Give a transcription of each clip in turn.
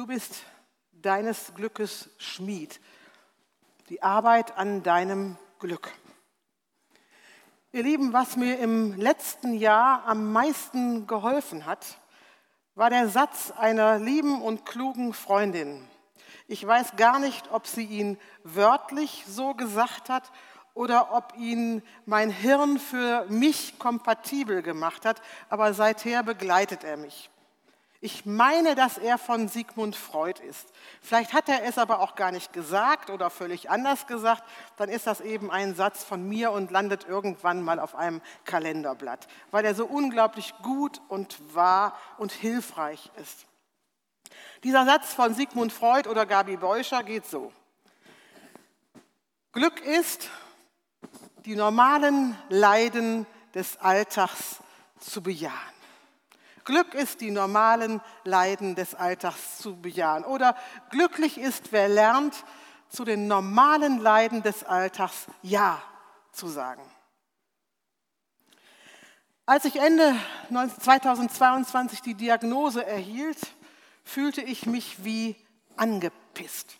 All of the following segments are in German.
du bist deines Glückes Schmied, die Arbeit an deinem Glück. Ihr Lieben, was mir im letzten Jahr am meisten geholfen hat, war der Satz einer lieben und klugen Freundin. Ich weiß gar nicht, ob sie ihn wörtlich so gesagt hat oder ob ihn mein Hirn für mich kompatibel gemacht hat, aber seither begleitet er mich. Ich meine, dass er von Sigmund Freud ist. Vielleicht hat er es aber auch gar nicht gesagt oder völlig anders gesagt. Dann ist das eben ein Satz von mir und landet irgendwann mal auf einem Kalenderblatt, weil er so unglaublich gut und wahr und hilfreich ist. Dieser Satz von Sigmund Freud oder Gabi Beuscher geht so. Glück ist, die normalen Leiden des Alltags zu bejahen. Glück ist, die normalen Leiden des Alltags zu bejahen. Oder glücklich ist, wer lernt, zu den normalen Leiden des Alltags Ja zu sagen. Als ich Ende 2022 die Diagnose erhielt, fühlte ich mich wie angepisst.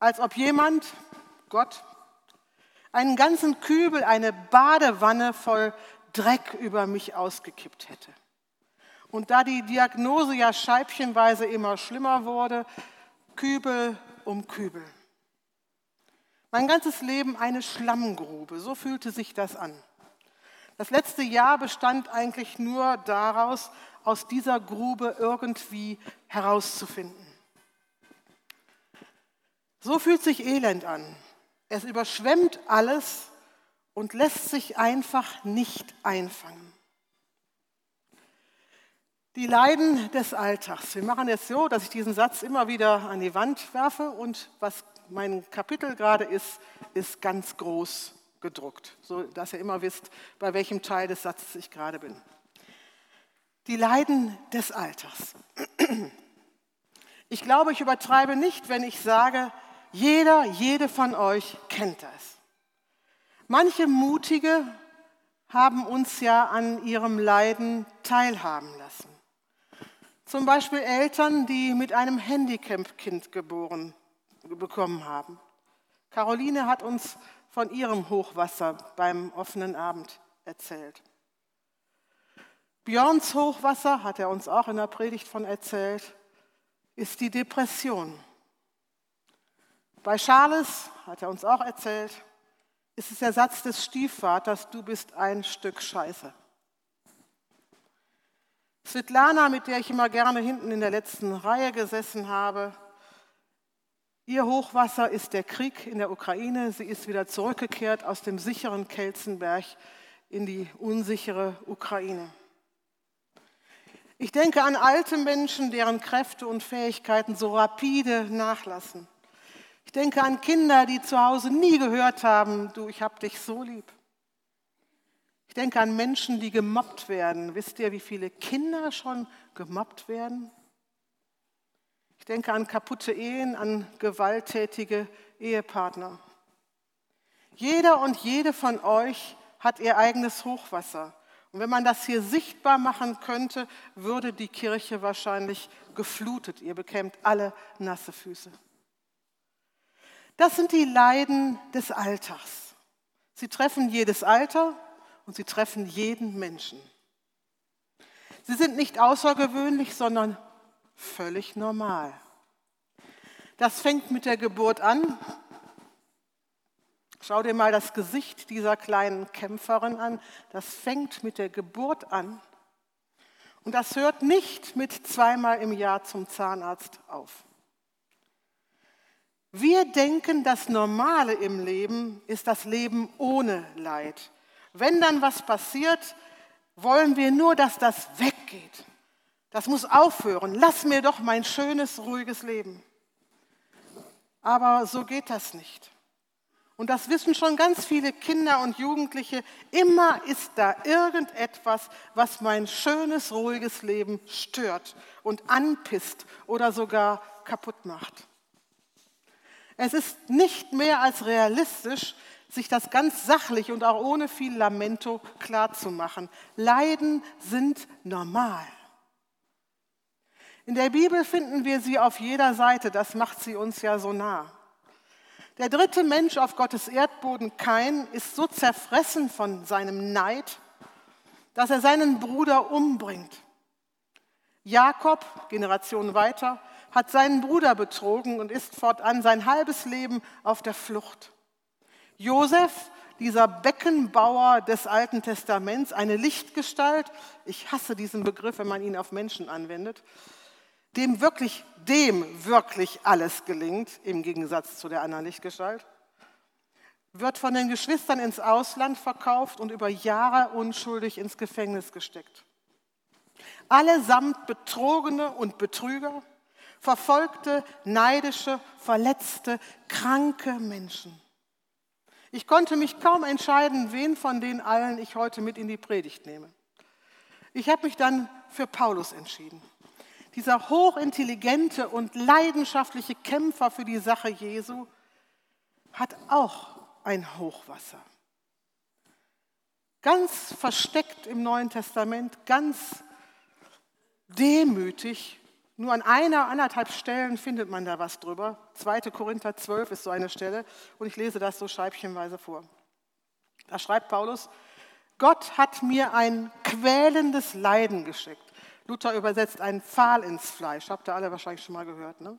Als ob jemand, Gott, einen ganzen Kübel, eine Badewanne voll Dreck über mich ausgekippt hätte. Und da die Diagnose ja scheibchenweise immer schlimmer wurde, Kübel um Kübel. Mein ganzes Leben eine Schlammgrube, so fühlte sich das an. Das letzte Jahr bestand eigentlich nur daraus, aus dieser Grube irgendwie herauszufinden. So fühlt sich Elend an. Es überschwemmt alles und lässt sich einfach nicht einfangen. Die Leiden des Alltags. Wir machen es so, dass ich diesen Satz immer wieder an die Wand werfe und was mein Kapitel gerade ist, ist ganz groß gedruckt, so dass ihr immer wisst, bei welchem Teil des Satzes ich gerade bin. Die Leiden des Alltags. Ich glaube, ich übertreibe nicht, wenn ich sage, jeder, jede von euch kennt das. Manche Mutige haben uns ja an ihrem Leiden teilhaben lassen. Zum Beispiel Eltern, die mit einem Handicap-Kind geboren bekommen haben. Caroline hat uns von ihrem Hochwasser beim offenen Abend erzählt. Björns Hochwasser, hat er uns auch in der Predigt von erzählt, ist die Depression. Bei Charles, hat er uns auch erzählt, ist es der Satz des Stiefvaters, du bist ein Stück Scheiße. Svetlana, mit der ich immer gerne hinten in der letzten Reihe gesessen habe, ihr Hochwasser ist der Krieg in der Ukraine. Sie ist wieder zurückgekehrt aus dem sicheren Kelzenberg in die unsichere Ukraine. Ich denke an alte Menschen, deren Kräfte und Fähigkeiten so rapide nachlassen. Ich denke an Kinder, die zu Hause nie gehört haben, du, ich hab dich so lieb. Ich denke an Menschen, die gemobbt werden. Wisst ihr, wie viele Kinder schon gemobbt werden? Ich denke an kaputte Ehen, an gewalttätige Ehepartner. Jeder und jede von euch hat ihr eigenes Hochwasser. Und wenn man das hier sichtbar machen könnte, würde die Kirche wahrscheinlich geflutet. Ihr bekämt alle nasse Füße. Das sind die Leiden des Alltags. Sie treffen jedes Alter und sie treffen jeden Menschen. Sie sind nicht außergewöhnlich, sondern völlig normal. Das fängt mit der Geburt an. Schau dir mal das Gesicht dieser kleinen Kämpferin an. Das fängt mit der Geburt an. Und das hört nicht mit zweimal im Jahr zum Zahnarzt auf. Wir denken, das Normale im Leben ist das Leben ohne Leid. Wenn dann was passiert, wollen wir nur, dass das weggeht. Das muss aufhören. Lass mir doch mein schönes, ruhiges Leben. Aber so geht das nicht. Und das wissen schon ganz viele Kinder und Jugendliche. Immer ist da irgendetwas, was mein schönes, ruhiges Leben stört und anpisst oder sogar kaputt macht. Es ist nicht mehr als realistisch, sich das ganz sachlich und auch ohne viel Lamento klarzumachen. Leiden sind normal. In der Bibel finden wir sie auf jeder Seite, das macht sie uns ja so nah. Der dritte Mensch auf Gottes Erdboden, Kain, ist so zerfressen von seinem Neid, dass er seinen Bruder umbringt. Jakob, Generationen weiter, hat seinen Bruder betrogen und ist fortan sein halbes Leben auf der Flucht. Josef, dieser Beckenbauer des Alten Testaments, eine Lichtgestalt, ich hasse diesen Begriff, wenn man ihn auf Menschen anwendet, dem wirklich, dem wirklich alles gelingt, im Gegensatz zu der anderen Lichtgestalt, wird von den Geschwistern ins Ausland verkauft und über Jahre unschuldig ins Gefängnis gesteckt. Allesamt Betrogene und Betrüger, verfolgte, neidische, verletzte, kranke Menschen. Ich konnte mich kaum entscheiden, wen von den allen ich heute mit in die Predigt nehme. Ich habe mich dann für Paulus entschieden dieser hochintelligente und leidenschaftliche Kämpfer für die Sache Jesu, hat auch ein Hochwasser. Ganz versteckt im Neuen Testament, ganz demütig. Nur an einer, anderthalb Stellen findet man da was drüber. 2. Korinther 12 ist so eine Stelle und ich lese das so scheibchenweise vor. Da schreibt Paulus, Gott hat mir ein quälendes Leiden geschickt. Luther übersetzt einen Pfahl ins Fleisch. Habt ihr alle wahrscheinlich schon mal gehört. Ne?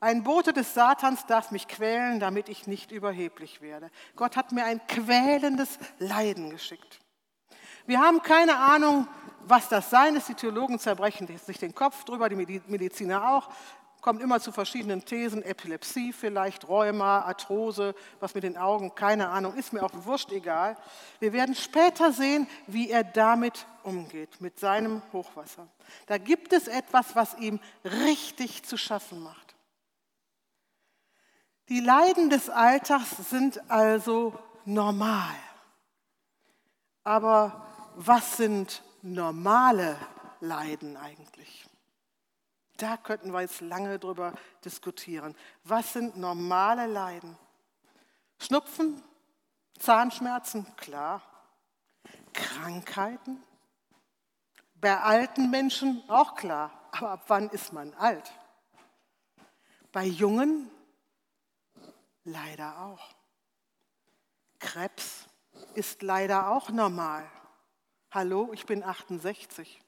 Ein Bote des Satans darf mich quälen, damit ich nicht überheblich werde. Gott hat mir ein quälendes Leiden geschickt. Wir haben keine Ahnung, was das sein ist. Die Theologen zerbrechen sich den Kopf drüber, die Mediziner auch kommt immer zu verschiedenen Thesen, Epilepsie vielleicht, Rheuma, Arthrose, was mit den Augen, keine Ahnung, ist mir auch wurscht egal. Wir werden später sehen, wie er damit umgeht, mit seinem Hochwasser. Da gibt es etwas, was ihm richtig zu schaffen macht. Die Leiden des Alltags sind also normal. Aber was sind normale Leiden eigentlich? Da könnten wir jetzt lange drüber diskutieren. Was sind normale Leiden? Schnupfen, Zahnschmerzen, klar. Krankheiten? Bei alten Menschen auch klar. Aber ab wann ist man alt? Bei Jungen leider auch. Krebs ist leider auch normal. Hallo, ich bin 68.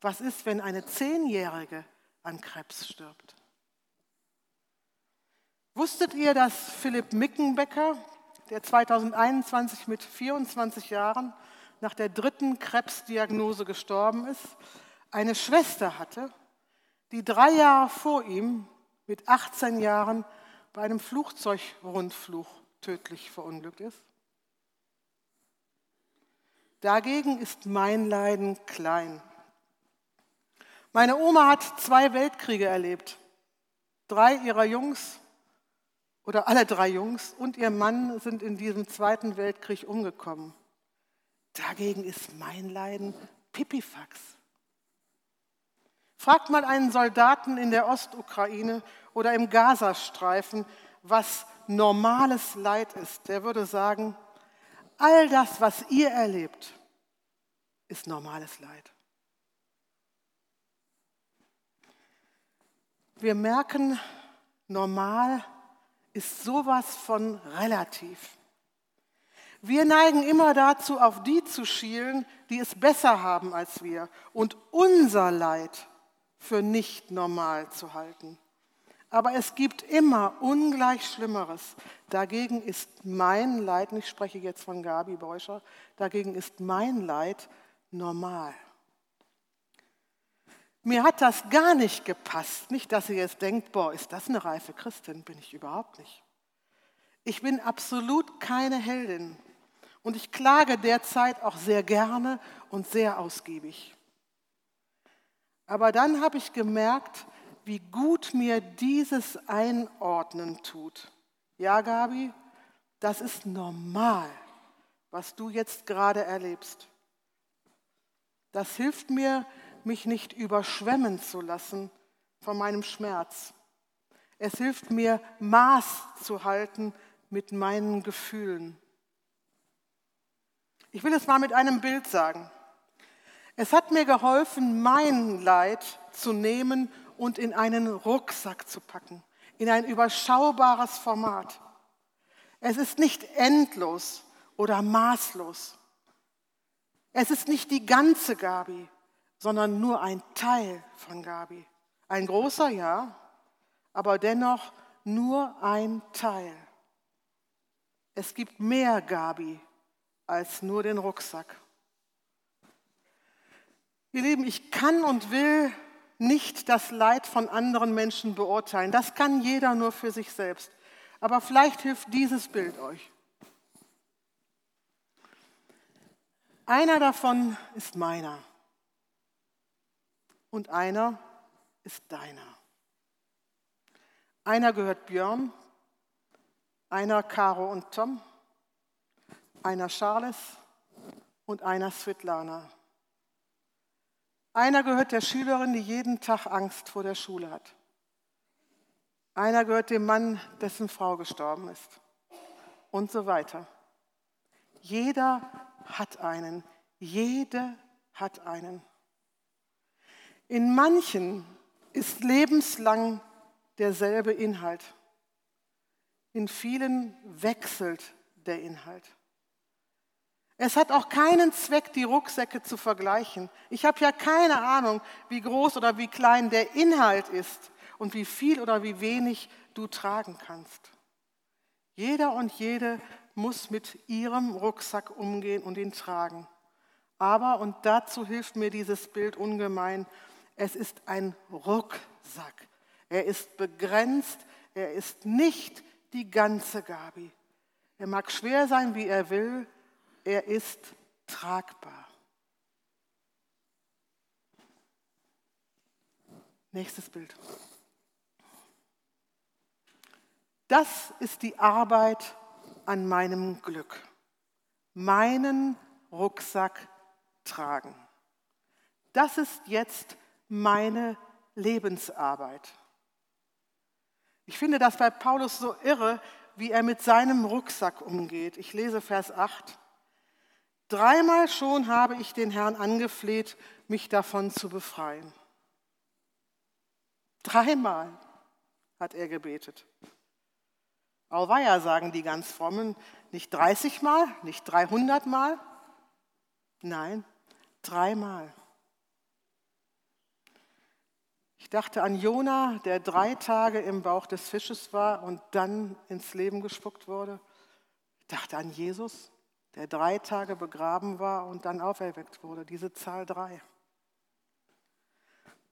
Was ist, wenn eine Zehnjährige an Krebs stirbt. Wusstet ihr, dass Philipp Mickenbecker, der 2021 mit 24 Jahren nach der dritten Krebsdiagnose gestorben ist, eine Schwester hatte, die drei Jahre vor ihm mit 18 Jahren bei einem Flugzeugrundflug tödlich verunglückt ist? Dagegen ist mein Leiden klein. Meine Oma hat zwei Weltkriege erlebt. Drei ihrer Jungs oder alle drei Jungs und ihr Mann sind in diesem Zweiten Weltkrieg umgekommen. Dagegen ist mein Leiden Pipifax. Fragt mal einen Soldaten in der Ostukraine oder im Gazastreifen, was normales Leid ist. Der würde sagen, all das, was ihr erlebt, ist normales Leid. Wir merken, normal ist sowas von relativ. Wir neigen immer dazu, auf die zu schielen, die es besser haben als wir und unser Leid für nicht normal zu halten. Aber es gibt immer ungleich Schlimmeres. Dagegen ist mein Leid, und ich spreche jetzt von Gabi Beuscher, dagegen ist mein Leid normal. Mir hat das gar nicht gepasst. Nicht, dass ihr jetzt denkt, boah, ist das eine reife Christin? Bin ich überhaupt nicht. Ich bin absolut keine Heldin. Und ich klage derzeit auch sehr gerne und sehr ausgiebig. Aber dann habe ich gemerkt, wie gut mir dieses Einordnen tut. Ja, Gabi, das ist normal, was du jetzt gerade erlebst. Das hilft mir, mich nicht überschwemmen zu lassen von meinem Schmerz. Es hilft mir, Maß zu halten mit meinen Gefühlen. Ich will es mal mit einem Bild sagen. Es hat mir geholfen, mein Leid zu nehmen und in einen Rucksack zu packen, in ein überschaubares Format. Es ist nicht endlos oder maßlos. Es ist nicht die ganze Gabi, sondern nur ein Teil von Gabi. Ein großer, ja, aber dennoch nur ein Teil. Es gibt mehr Gabi als nur den Rucksack. Ihr Lieben, ich kann und will nicht das Leid von anderen Menschen beurteilen. Das kann jeder nur für sich selbst. Aber vielleicht hilft dieses Bild euch. Einer davon ist meiner und einer ist deiner. Einer gehört Björn, einer Caro und Tom, einer Charles und einer Svetlana. Einer gehört der Schülerin, die jeden Tag Angst vor der Schule hat. Einer gehört dem Mann, dessen Frau gestorben ist. Und so weiter. Jeder hat einen. Jede hat einen. In manchen ist lebenslang derselbe Inhalt. In vielen wechselt der Inhalt. Es hat auch keinen Zweck, die Rucksäcke zu vergleichen. Ich habe ja keine Ahnung, wie groß oder wie klein der Inhalt ist und wie viel oder wie wenig du tragen kannst. Jeder und jede muss mit ihrem Rucksack umgehen und ihn tragen. Aber, und dazu hilft mir dieses Bild ungemein, es ist ein Rucksack. Er ist begrenzt, er ist nicht die ganze Gabi. Er mag schwer sein, wie er will, er ist tragbar. Nächstes Bild. Das ist die Arbeit an meinem Glück. Meinen Rucksack tragen. Das ist jetzt meine Lebensarbeit. Ich finde das bei Paulus so irre, wie er mit seinem Rucksack umgeht. Ich lese Vers 8. Dreimal schon habe ich den Herrn angefleht, mich davon zu befreien. Dreimal hat er gebetet. Auweia, sagen die ganz frommen, nicht 30 Mal, nicht 300 Mal, nein, dreimal. Ich dachte an Jona, der drei Tage im Bauch des Fisches war und dann ins Leben gespuckt wurde. Ich dachte an Jesus, der drei Tage begraben war und dann auferweckt wurde, diese Zahl drei.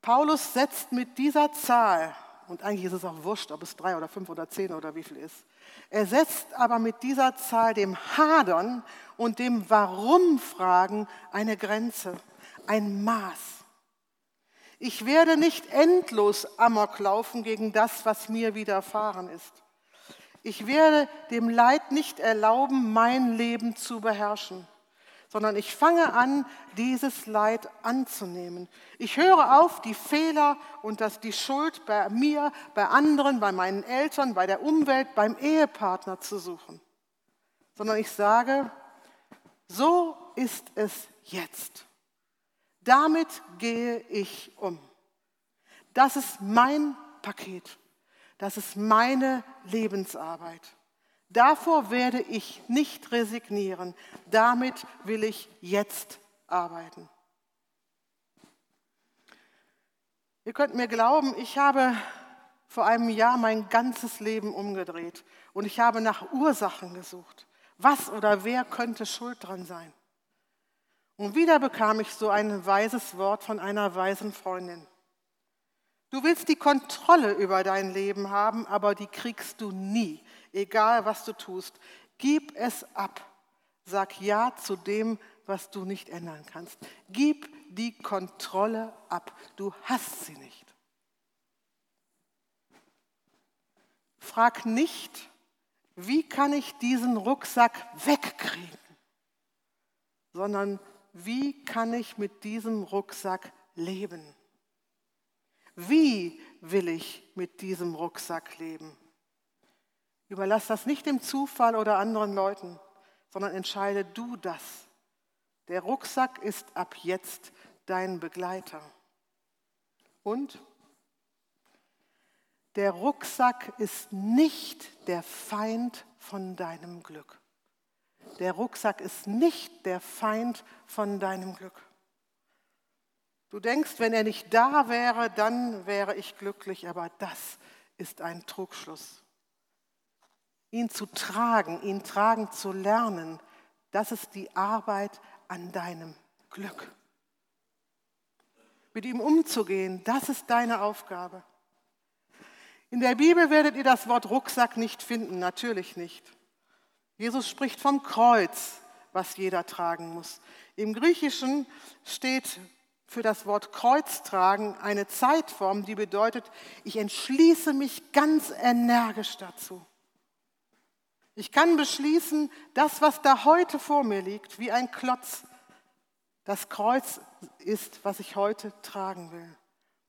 Paulus setzt mit dieser Zahl, und eigentlich ist es auch wurscht, ob es drei oder fünf oder zehn oder wie viel ist, er setzt aber mit dieser Zahl dem Hadern und dem Warum-Fragen eine Grenze, ein Maß. Ich werde nicht endlos Amok laufen gegen das, was mir widerfahren ist. Ich werde dem Leid nicht erlauben, mein Leben zu beherrschen, sondern ich fange an, dieses Leid anzunehmen. Ich höre auf, die Fehler und das, die Schuld bei mir, bei anderen, bei meinen Eltern, bei der Umwelt, beim Ehepartner zu suchen, sondern ich sage, so ist es jetzt. Damit gehe ich um. Das ist mein Paket. Das ist meine Lebensarbeit. Davor werde ich nicht resignieren. Damit will ich jetzt arbeiten. Ihr könnt mir glauben, ich habe vor einem Jahr mein ganzes Leben umgedreht und ich habe nach Ursachen gesucht. Was oder wer könnte schuld dran sein? Und wieder bekam ich so ein weises Wort von einer weisen Freundin. Du willst die Kontrolle über dein Leben haben, aber die kriegst du nie, egal was du tust. Gib es ab. Sag Ja zu dem, was du nicht ändern kannst. Gib die Kontrolle ab. Du hast sie nicht. Frag nicht, wie kann ich diesen Rucksack wegkriegen, sondern wie kann ich mit diesem Rucksack leben? Wie will ich mit diesem Rucksack leben? Überlass das nicht dem Zufall oder anderen Leuten, sondern entscheide du das. Der Rucksack ist ab jetzt dein Begleiter. Und Der Rucksack ist nicht der Feind von deinem Glück. Der Rucksack ist nicht der Feind von deinem Glück. Du denkst, wenn er nicht da wäre, dann wäre ich glücklich, aber das ist ein Trugschluss. Ihn zu tragen, ihn tragen zu lernen, das ist die Arbeit an deinem Glück. Mit ihm umzugehen, das ist deine Aufgabe. In der Bibel werdet ihr das Wort Rucksack nicht finden, natürlich nicht. Jesus spricht vom Kreuz, was jeder tragen muss. Im Griechischen steht für das Wort Kreuz tragen eine Zeitform, die bedeutet, ich entschließe mich ganz energisch dazu. Ich kann beschließen, das, was da heute vor mir liegt, wie ein Klotz, das Kreuz ist, was ich heute tragen will.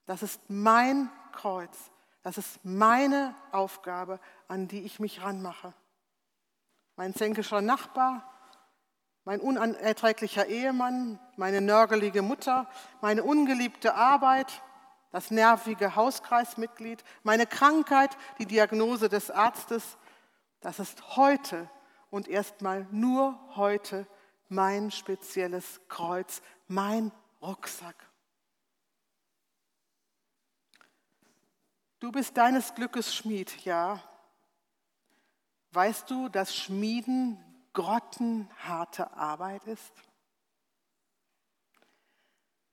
Das ist mein Kreuz. Das ist meine Aufgabe, an die ich mich ranmache. Mein zänkischer Nachbar, mein unerträglicher Ehemann, meine nörgelige Mutter, meine ungeliebte Arbeit, das nervige Hauskreismitglied, meine Krankheit, die Diagnose des Arztes, das ist heute und erstmal nur heute mein spezielles Kreuz, mein Rucksack. Du bist deines Glückes Schmied, ja. Weißt du, dass Schmieden grottenharte Arbeit ist?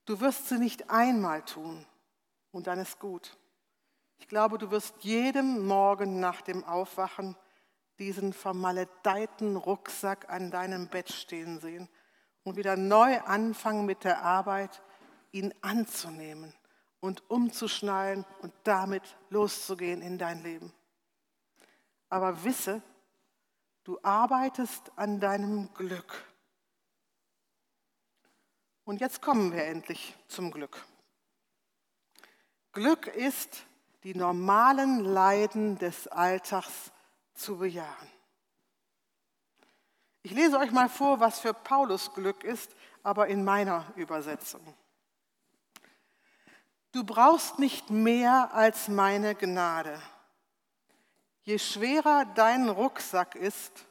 Du wirst sie nicht einmal tun und dann ist gut. Ich glaube, du wirst jedem Morgen nach dem Aufwachen diesen vermaledeiten Rucksack an deinem Bett stehen sehen und wieder neu anfangen mit der Arbeit, ihn anzunehmen und umzuschnallen und damit loszugehen in dein Leben. Aber wisse, du arbeitest an deinem Glück. Und jetzt kommen wir endlich zum Glück. Glück ist, die normalen Leiden des Alltags zu bejahen. Ich lese euch mal vor, was für Paulus Glück ist, aber in meiner Übersetzung. Du brauchst nicht mehr als meine Gnade. Je schwerer dein Rucksack ist,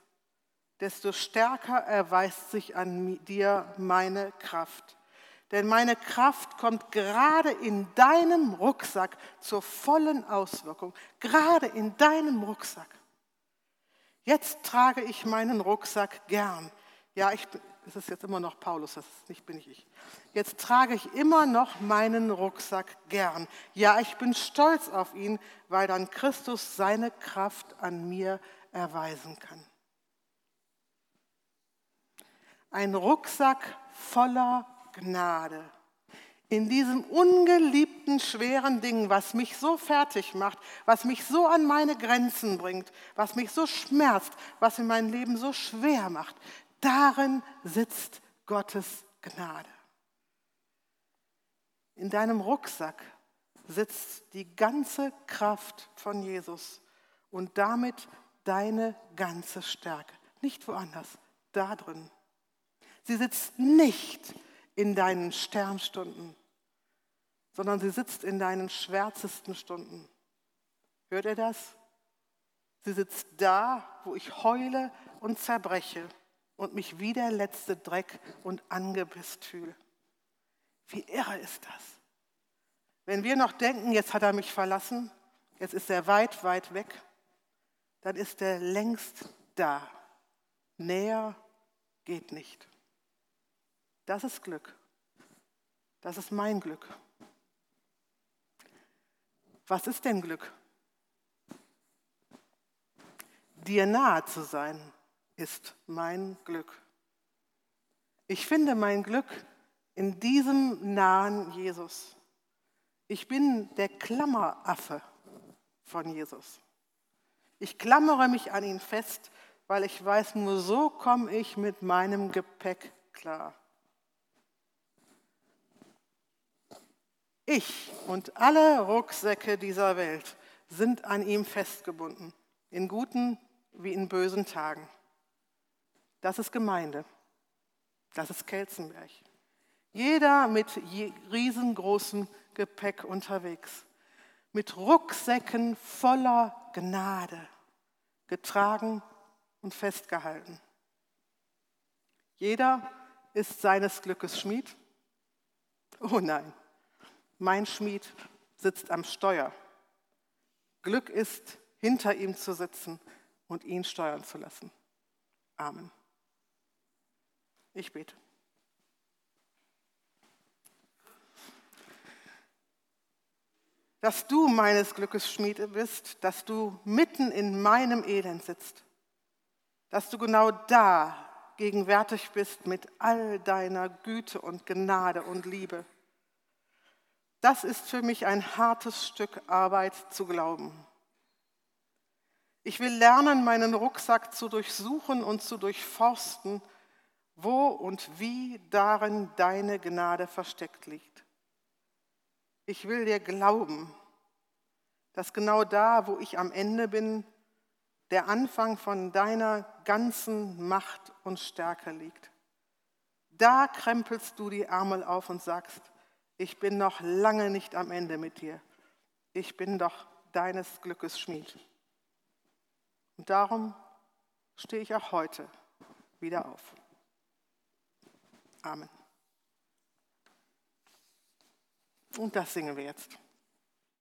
desto stärker erweist sich an dir meine Kraft. Denn meine Kraft kommt gerade in deinem Rucksack zur vollen Auswirkung. Gerade in deinem Rucksack. Jetzt trage ich meinen Rucksack gern. Ja, ich, es ist jetzt immer noch Paulus, das nicht bin ich ich. Jetzt trage ich immer noch meinen Rucksack gern. Ja, ich bin stolz auf ihn, weil dann Christus seine Kraft an mir erweisen kann. Ein Rucksack voller Gnade in diesem ungeliebten, schweren Ding, was mich so fertig macht, was mich so an meine Grenzen bringt, was mich so schmerzt, was in mein Leben so schwer macht, darin sitzt Gottes Gnade. In deinem Rucksack sitzt die ganze Kraft von Jesus und damit deine ganze Stärke. Nicht woanders, da drin. Sie sitzt nicht in deinen Sternstunden, sondern sie sitzt in deinen schwärzesten Stunden. Hört ihr das? Sie sitzt da, wo ich heule und zerbreche und mich wie der letzte Dreck und angepisst fühle. Wie irre ist das? Wenn wir noch denken, jetzt hat er mich verlassen, jetzt ist er weit, weit weg, dann ist er längst da. Näher geht nicht. Das ist Glück. Das ist mein Glück. Was ist denn Glück? Dir nahe zu sein ist mein Glück. Ich finde mein Glück in diesem nahen Jesus. Ich bin der Klammeraffe von Jesus. Ich klammere mich an ihn fest, weil ich weiß, nur so komme ich mit meinem Gepäck klar. Ich und alle Rucksäcke dieser Welt sind an ihm festgebunden, in guten wie in bösen Tagen. Das ist Gemeinde. Das ist Kelzenberg. Jeder mit riesengroßem Gepäck unterwegs. mit Rucksäcken voller Gnade, getragen und festgehalten. Jeder ist seines Glückes Schmied. Oh nein, mein Schmied sitzt am Steuer. Glück ist, hinter ihm zu sitzen und ihn steuern zu lassen. Amen. Ich bete. Dass du meines Glückes Schmiede bist, dass du mitten in meinem Elend sitzt, dass du genau da gegenwärtig bist mit all deiner Güte und Gnade und Liebe. Das ist für mich ein hartes Stück Arbeit zu glauben. Ich will lernen, meinen Rucksack zu durchsuchen und zu durchforsten, wo und wie darin deine Gnade versteckt liegt. Ich will dir glauben, dass genau da, wo ich am Ende bin, der Anfang von deiner ganzen Macht und Stärke liegt. Da krempelst du die Ärmel auf und sagst, ich bin noch lange nicht am Ende mit dir. Ich bin doch deines Glückes Schmied. Und darum stehe ich auch heute wieder auf. Amen. Und das singen wir jetzt.